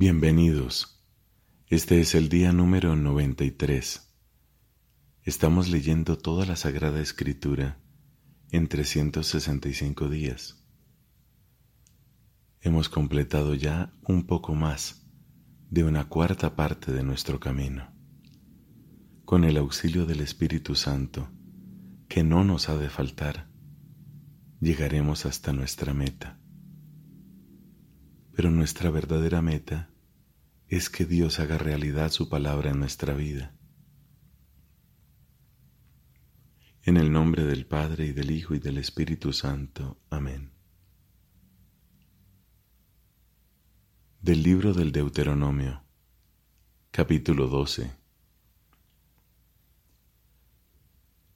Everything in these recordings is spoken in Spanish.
Bienvenidos. Este es el día número 93. Estamos leyendo toda la Sagrada Escritura en 365 días. Hemos completado ya un poco más de una cuarta parte de nuestro camino. Con el auxilio del Espíritu Santo, que no nos ha de faltar, llegaremos hasta nuestra meta. Pero nuestra verdadera meta es que Dios haga realidad su palabra en nuestra vida. En el nombre del Padre y del Hijo y del Espíritu Santo. Amén. Del libro del Deuteronomio, capítulo 12.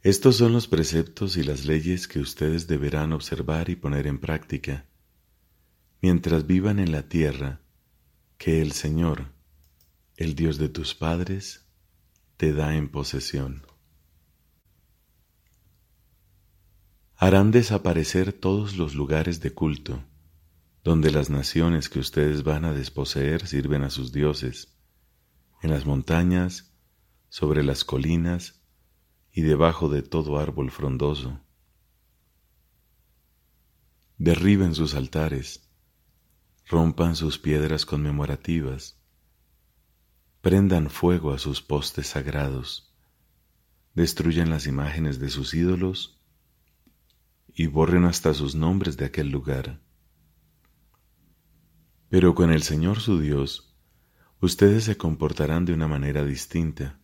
Estos son los preceptos y las leyes que ustedes deberán observar y poner en práctica mientras vivan en la tierra que el Señor, el Dios de tus padres, te da en posesión. Harán desaparecer todos los lugares de culto, donde las naciones que ustedes van a desposeer sirven a sus dioses, en las montañas, sobre las colinas y debajo de todo árbol frondoso. Derriben sus altares, rompan sus piedras conmemorativas, prendan fuego a sus postes sagrados, destruyan las imágenes de sus ídolos y borren hasta sus nombres de aquel lugar. Pero con el Señor su Dios, ustedes se comportarán de una manera distinta.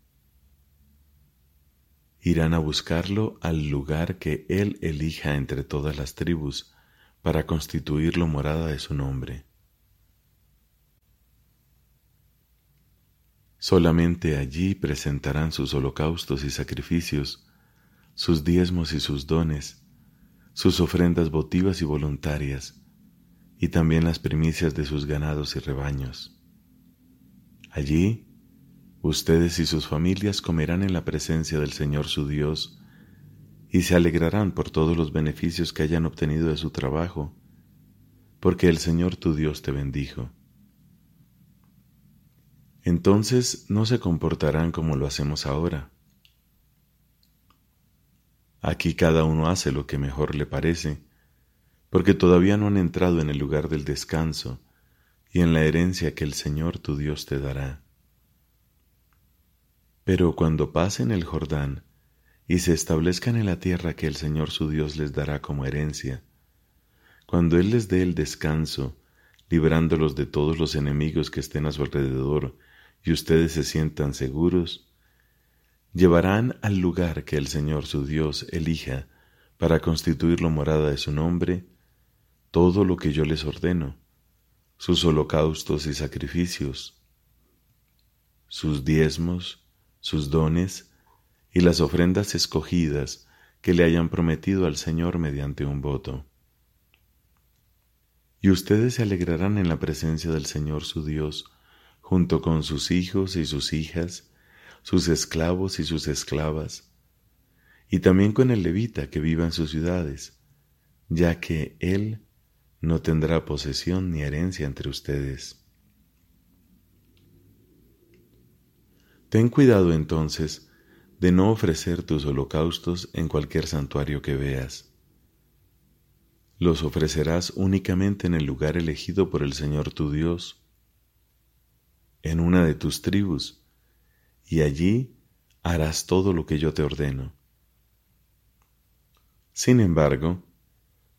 Irán a buscarlo al lugar que Él elija entre todas las tribus para constituirlo morada de su nombre. Solamente allí presentarán sus holocaustos y sacrificios, sus diezmos y sus dones, sus ofrendas votivas y voluntarias, y también las primicias de sus ganados y rebaños. Allí, ustedes y sus familias comerán en la presencia del Señor su Dios, y se alegrarán por todos los beneficios que hayan obtenido de su trabajo, porque el Señor tu Dios te bendijo entonces no se comportarán como lo hacemos ahora. Aquí cada uno hace lo que mejor le parece, porque todavía no han entrado en el lugar del descanso y en la herencia que el Señor tu Dios te dará. Pero cuando pasen el Jordán y se establezcan en la tierra que el Señor su Dios les dará como herencia, cuando Él les dé el descanso, librándolos de todos los enemigos que estén a su alrededor y ustedes se sientan seguros, llevarán al lugar que el Señor su Dios elija para constituirlo morada de su nombre todo lo que yo les ordeno, sus holocaustos y sacrificios, sus diezmos, sus dones y las ofrendas escogidas que le hayan prometido al Señor mediante un voto. Y ustedes se alegrarán en la presencia del Señor su Dios, junto con sus hijos y sus hijas, sus esclavos y sus esclavas, y también con el levita que viva en sus ciudades, ya que él no tendrá posesión ni herencia entre ustedes. Ten cuidado entonces de no ofrecer tus holocaustos en cualquier santuario que veas. Los ofrecerás únicamente en el lugar elegido por el Señor tu Dios, en una de tus tribus, y allí harás todo lo que yo te ordeno. Sin embargo,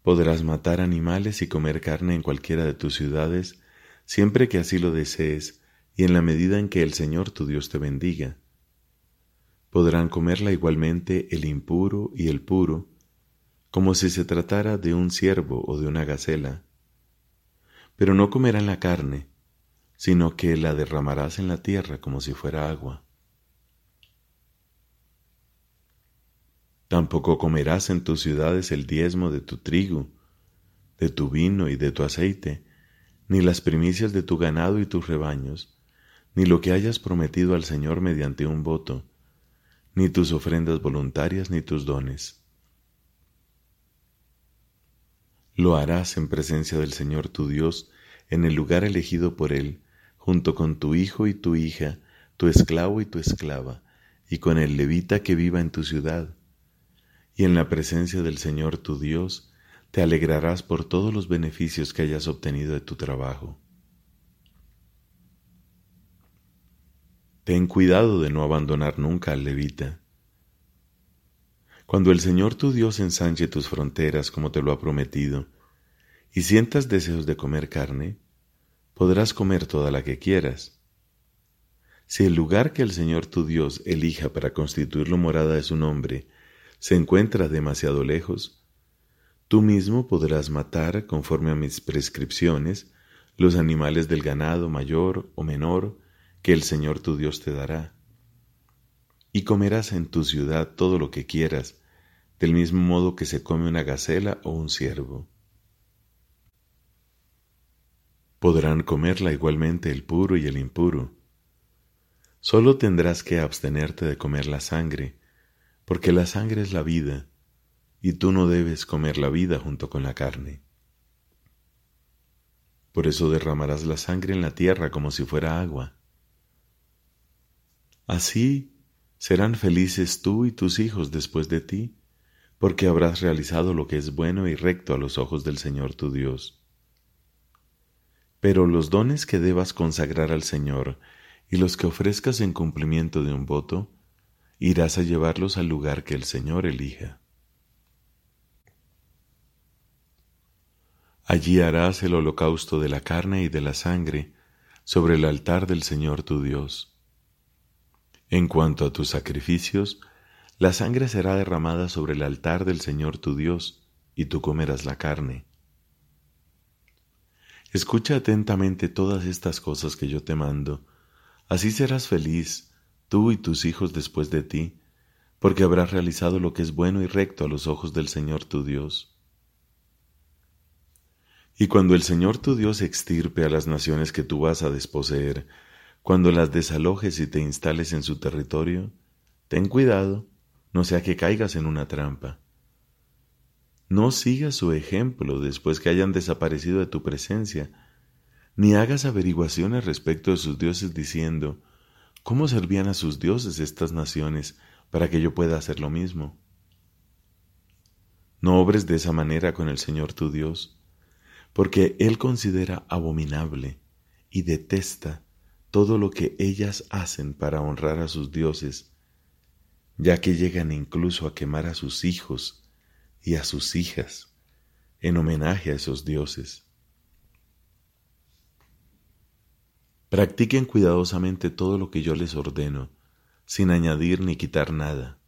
podrás matar animales y comer carne en cualquiera de tus ciudades, siempre que así lo desees y en la medida en que el Señor tu Dios te bendiga. Podrán comerla igualmente el impuro y el puro, como si se tratara de un ciervo o de una gacela. Pero no comerán la carne, sino que la derramarás en la tierra como si fuera agua. Tampoco comerás en tus ciudades el diezmo de tu trigo, de tu vino y de tu aceite, ni las primicias de tu ganado y tus rebaños, ni lo que hayas prometido al Señor mediante un voto, ni tus ofrendas voluntarias ni tus dones. Lo harás en presencia del Señor tu Dios en el lugar elegido por Él, junto con tu hijo y tu hija, tu esclavo y tu esclava, y con el levita que viva en tu ciudad. Y en la presencia del Señor tu Dios, te alegrarás por todos los beneficios que hayas obtenido de tu trabajo. Ten cuidado de no abandonar nunca al levita. Cuando el Señor tu Dios ensanche tus fronteras como te lo ha prometido, y sientas deseos de comer carne, podrás comer toda la que quieras. Si el lugar que el Señor tu Dios elija para constituirlo morada de su nombre se encuentra demasiado lejos, tú mismo podrás matar, conforme a mis prescripciones, los animales del ganado mayor o menor que el Señor tu Dios te dará. Y comerás en tu ciudad todo lo que quieras, del mismo modo que se come una gacela o un ciervo. Podrán comerla igualmente el puro y el impuro. Solo tendrás que abstenerte de comer la sangre, porque la sangre es la vida, y tú no debes comer la vida junto con la carne. Por eso derramarás la sangre en la tierra como si fuera agua. Así serán felices tú y tus hijos después de ti, porque habrás realizado lo que es bueno y recto a los ojos del Señor tu Dios. Pero los dones que debas consagrar al Señor y los que ofrezcas en cumplimiento de un voto, irás a llevarlos al lugar que el Señor elija. Allí harás el holocausto de la carne y de la sangre sobre el altar del Señor tu Dios. En cuanto a tus sacrificios, la sangre será derramada sobre el altar del Señor tu Dios, y tú comerás la carne. Escucha atentamente todas estas cosas que yo te mando, así serás feliz, tú y tus hijos después de ti, porque habrás realizado lo que es bueno y recto a los ojos del Señor tu Dios. Y cuando el Señor tu Dios extirpe a las naciones que tú vas a desposeer, cuando las desalojes y te instales en su territorio, ten cuidado, no sea que caigas en una trampa. No sigas su ejemplo después que hayan desaparecido de tu presencia, ni hagas averiguaciones respecto de sus dioses diciendo, ¿cómo servían a sus dioses estas naciones para que yo pueda hacer lo mismo? No obres de esa manera con el Señor tu Dios, porque Él considera abominable y detesta todo lo que ellas hacen para honrar a sus dioses, ya que llegan incluso a quemar a sus hijos y a sus hijas en homenaje a esos dioses. Practiquen cuidadosamente todo lo que yo les ordeno, sin añadir ni quitar nada.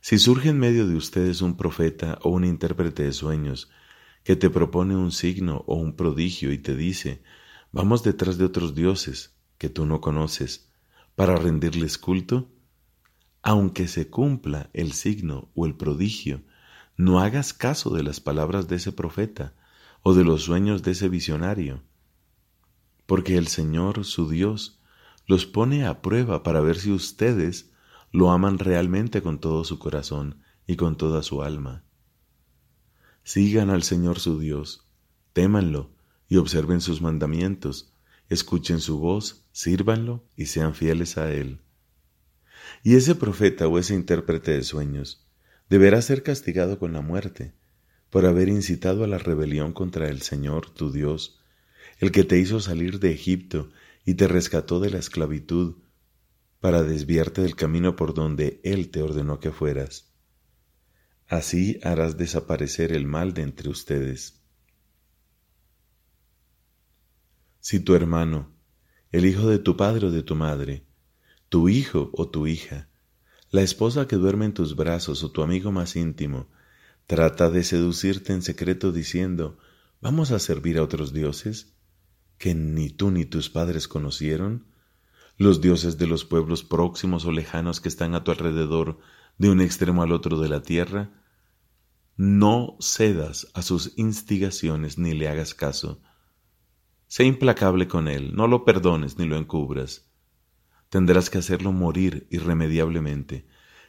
Si surge en medio de ustedes un profeta o un intérprete de sueños que te propone un signo o un prodigio y te dice, vamos detrás de otros dioses que tú no conoces, para rendirles culto, aunque se cumpla el signo o el prodigio, no hagas caso de las palabras de ese profeta o de los sueños de ese visionario, porque el Señor, su Dios, los pone a prueba para ver si ustedes lo aman realmente con todo su corazón y con toda su alma. Sigan al Señor su Dios, témanlo y observen sus mandamientos, escuchen su voz, sírvanlo y sean fieles a Él y ese profeta o ese intérprete de sueños deberá ser castigado con la muerte por haber incitado a la rebelión contra el Señor, tu Dios, el que te hizo salir de Egipto y te rescató de la esclavitud, para desviarte del camino por donde Él te ordenó que fueras. Así harás desaparecer el mal de entre ustedes. Si tu hermano, el hijo de tu padre o de tu madre, tu hijo o tu hija, la esposa que duerme en tus brazos o tu amigo más íntimo, trata de seducirte en secreto diciendo, ¿vamos a servir a otros dioses que ni tú ni tus padres conocieron? Los dioses de los pueblos próximos o lejanos que están a tu alrededor de un extremo al otro de la tierra? No cedas a sus instigaciones ni le hagas caso. Sé implacable con él, no lo perdones ni lo encubras tendrás que hacerlo morir irremediablemente,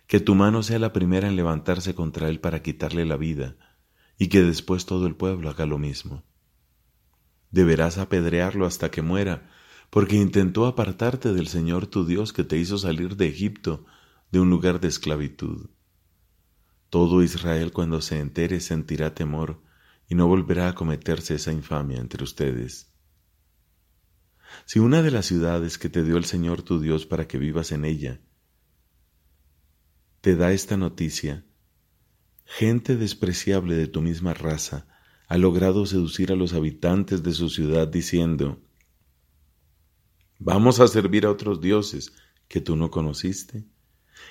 que tu mano sea la primera en levantarse contra él para quitarle la vida, y que después todo el pueblo haga lo mismo. deberás apedrearlo hasta que muera, porque intentó apartarte del Señor tu Dios que te hizo salir de Egipto, de un lugar de esclavitud. Todo Israel cuando se entere sentirá temor y no volverá a cometerse esa infamia entre ustedes. Si una de las ciudades que te dio el Señor tu Dios para que vivas en ella, te da esta noticia, gente despreciable de tu misma raza ha logrado seducir a los habitantes de su ciudad diciendo, Vamos a servir a otros dioses que tú no conociste.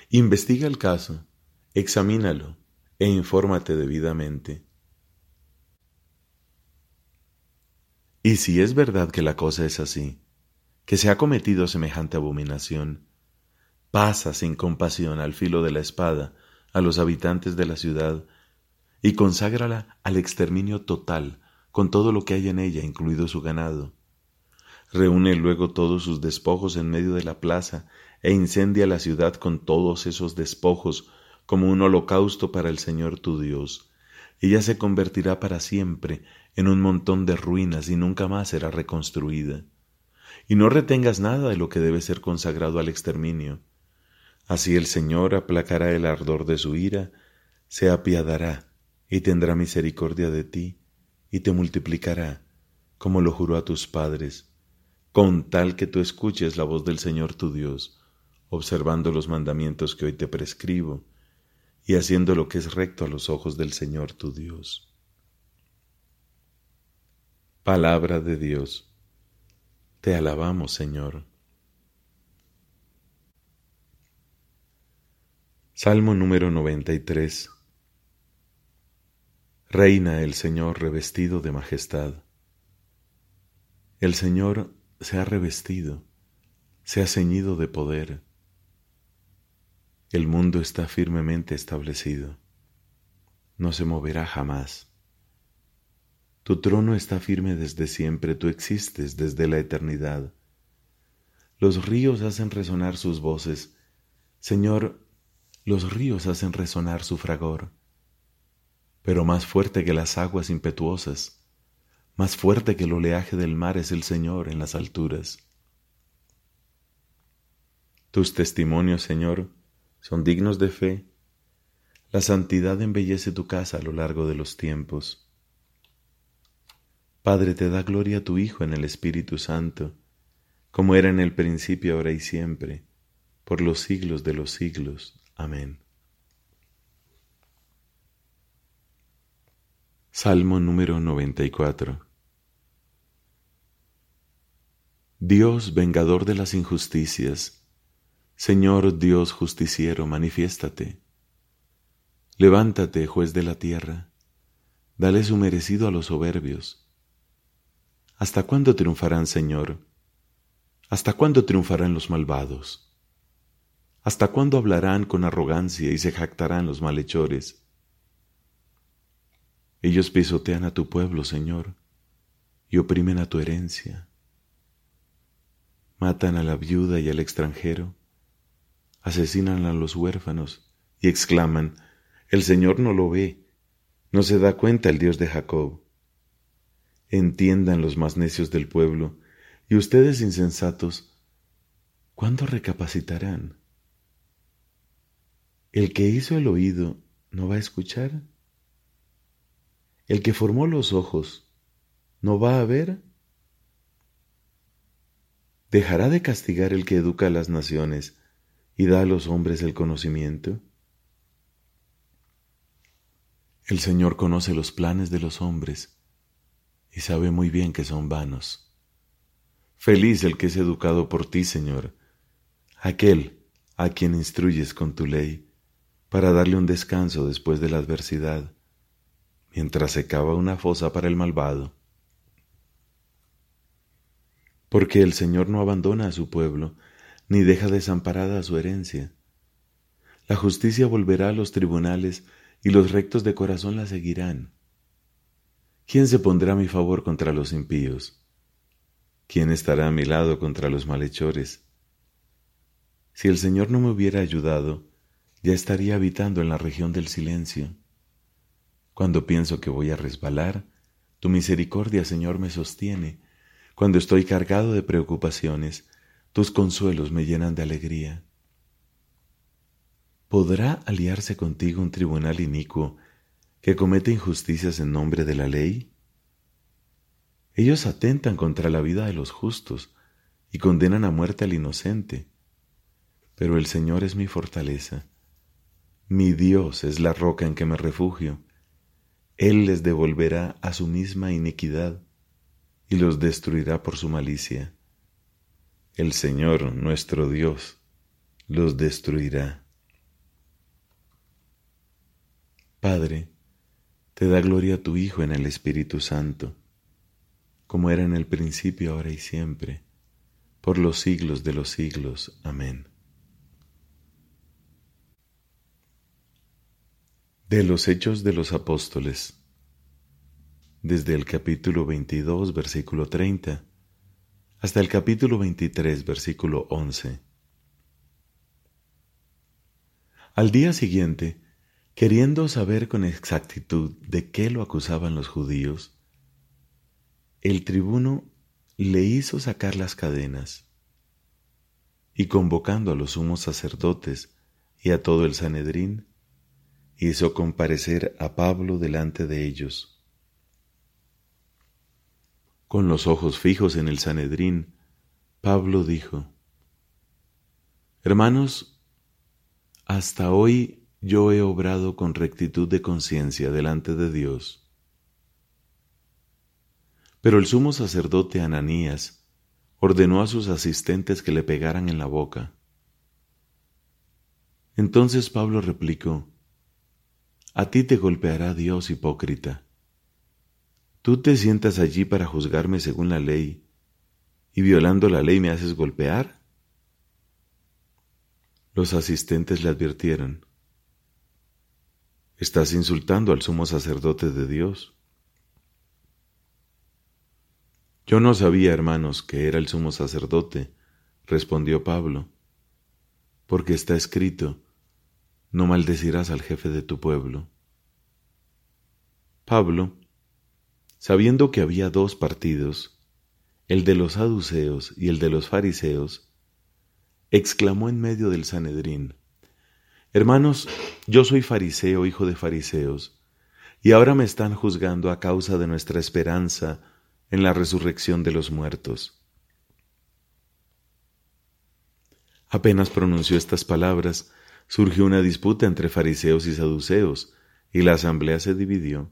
Investiga el caso, examínalo e infórmate debidamente. Y si es verdad que la cosa es así, que se ha cometido semejante abominación, pasa sin compasión al filo de la espada a los habitantes de la ciudad y conságrala al exterminio total con todo lo que hay en ella, incluido su ganado. Reúne luego todos sus despojos en medio de la plaza e incendia la ciudad con todos esos despojos como un holocausto para el Señor tu Dios. Ella se convertirá para siempre en un montón de ruinas y nunca más será reconstruida. Y no retengas nada de lo que debe ser consagrado al exterminio. Así el Señor aplacará el ardor de su ira, se apiadará y tendrá misericordia de ti y te multiplicará, como lo juró a tus padres, con tal que tú escuches la voz del Señor tu Dios, observando los mandamientos que hoy te prescribo y haciendo lo que es recto a los ojos del Señor tu Dios. Palabra de Dios. Te alabamos, Señor. Salmo número 93. Reina el Señor revestido de majestad. El Señor se ha revestido, se ha ceñido de poder. El mundo está firmemente establecido, no se moverá jamás. Tu trono está firme desde siempre, tú existes desde la eternidad. Los ríos hacen resonar sus voces. Señor, los ríos hacen resonar su fragor, pero más fuerte que las aguas impetuosas, más fuerte que el oleaje del mar es el Señor en las alturas. Tus testimonios, Señor, son dignos de fe. La santidad embellece tu casa a lo largo de los tiempos. Padre, te da gloria a tu Hijo en el Espíritu Santo, como era en el principio, ahora y siempre, por los siglos de los siglos. Amén. Salmo número 94 Dios, vengador de las injusticias, Señor Dios justiciero, manifiéstate. Levántate, juez de la tierra, dale su merecido a los soberbios. ¿Hasta cuándo triunfarán, Señor? ¿Hasta cuándo triunfarán los malvados? ¿Hasta cuándo hablarán con arrogancia y se jactarán los malhechores? Ellos pisotean a tu pueblo, Señor, y oprimen a tu herencia. Matan a la viuda y al extranjero, asesinan a los huérfanos y exclaman, el Señor no lo ve, no se da cuenta el Dios de Jacob. Entiendan los más necios del pueblo, y ustedes insensatos, ¿cuándo recapacitarán? ¿El que hizo el oído no va a escuchar? ¿El que formó los ojos no va a ver? ¿Dejará de castigar el que educa a las naciones y da a los hombres el conocimiento? El Señor conoce los planes de los hombres y sabe muy bien que son vanos. Feliz el que es educado por ti, Señor, aquel a quien instruyes con tu ley para darle un descanso después de la adversidad, mientras se cava una fosa para el malvado. Porque el Señor no abandona a su pueblo, ni deja desamparada a su herencia. La justicia volverá a los tribunales, y los rectos de corazón la seguirán. ¿Quién se pondrá a mi favor contra los impíos? ¿Quién estará a mi lado contra los malhechores? Si el Señor no me hubiera ayudado, ya estaría habitando en la región del silencio. Cuando pienso que voy a resbalar, Tu misericordia, Señor, me sostiene. Cuando estoy cargado de preocupaciones, tus consuelos me llenan de alegría. ¿Podrá aliarse contigo un tribunal inicuo que comete injusticias en nombre de la ley? Ellos atentan contra la vida de los justos y condenan a muerte al inocente. Pero el Señor es mi fortaleza. Mi Dios es la roca en que me refugio. Él les devolverá a su misma iniquidad y los destruirá por su malicia. El Señor, nuestro Dios, los destruirá. Padre, te da gloria a tu Hijo en el Espíritu Santo, como era en el principio, ahora y siempre, por los siglos de los siglos. Amén. De los Hechos de los Apóstoles, desde el capítulo 22, versículo 30, hasta el capítulo 23, versículo 11. Al día siguiente, Queriendo saber con exactitud de qué lo acusaban los judíos, el tribuno le hizo sacar las cadenas y convocando a los sumos sacerdotes y a todo el Sanedrín, hizo comparecer a Pablo delante de ellos. Con los ojos fijos en el Sanedrín, Pablo dijo, Hermanos, hasta hoy yo he obrado con rectitud de conciencia delante de Dios. Pero el sumo sacerdote Ananías ordenó a sus asistentes que le pegaran en la boca. Entonces Pablo replicó, A ti te golpeará Dios, hipócrita. Tú te sientas allí para juzgarme según la ley, y violando la ley me haces golpear. Los asistentes le advirtieron, Estás insultando al sumo sacerdote de Dios. Yo no sabía, hermanos, que era el sumo sacerdote, respondió Pablo, porque está escrito, no maldecirás al jefe de tu pueblo. Pablo, sabiendo que había dos partidos, el de los saduceos y el de los fariseos, exclamó en medio del Sanedrín, Hermanos, yo soy fariseo, hijo de fariseos, y ahora me están juzgando a causa de nuestra esperanza en la resurrección de los muertos. Apenas pronunció estas palabras, surgió una disputa entre fariseos y saduceos, y la asamblea se dividió.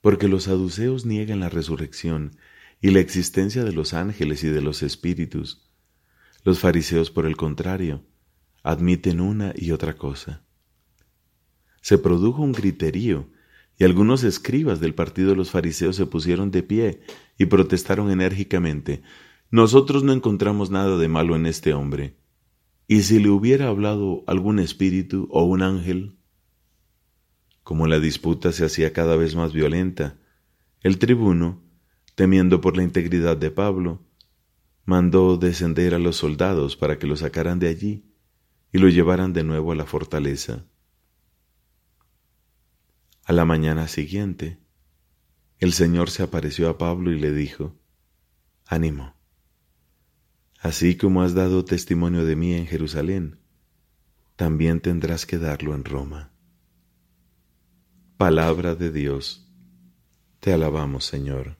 Porque los saduceos niegan la resurrección y la existencia de los ángeles y de los espíritus. Los fariseos, por el contrario, admiten una y otra cosa. Se produjo un griterío y algunos escribas del partido de los fariseos se pusieron de pie y protestaron enérgicamente, nosotros no encontramos nada de malo en este hombre. ¿Y si le hubiera hablado algún espíritu o un ángel? Como la disputa se hacía cada vez más violenta, el tribuno, temiendo por la integridad de Pablo, mandó descender a los soldados para que lo sacaran de allí y lo llevaran de nuevo a la fortaleza. A la mañana siguiente, el Señor se apareció a Pablo y le dijo, Ánimo, así como has dado testimonio de mí en Jerusalén, también tendrás que darlo en Roma. Palabra de Dios, te alabamos Señor.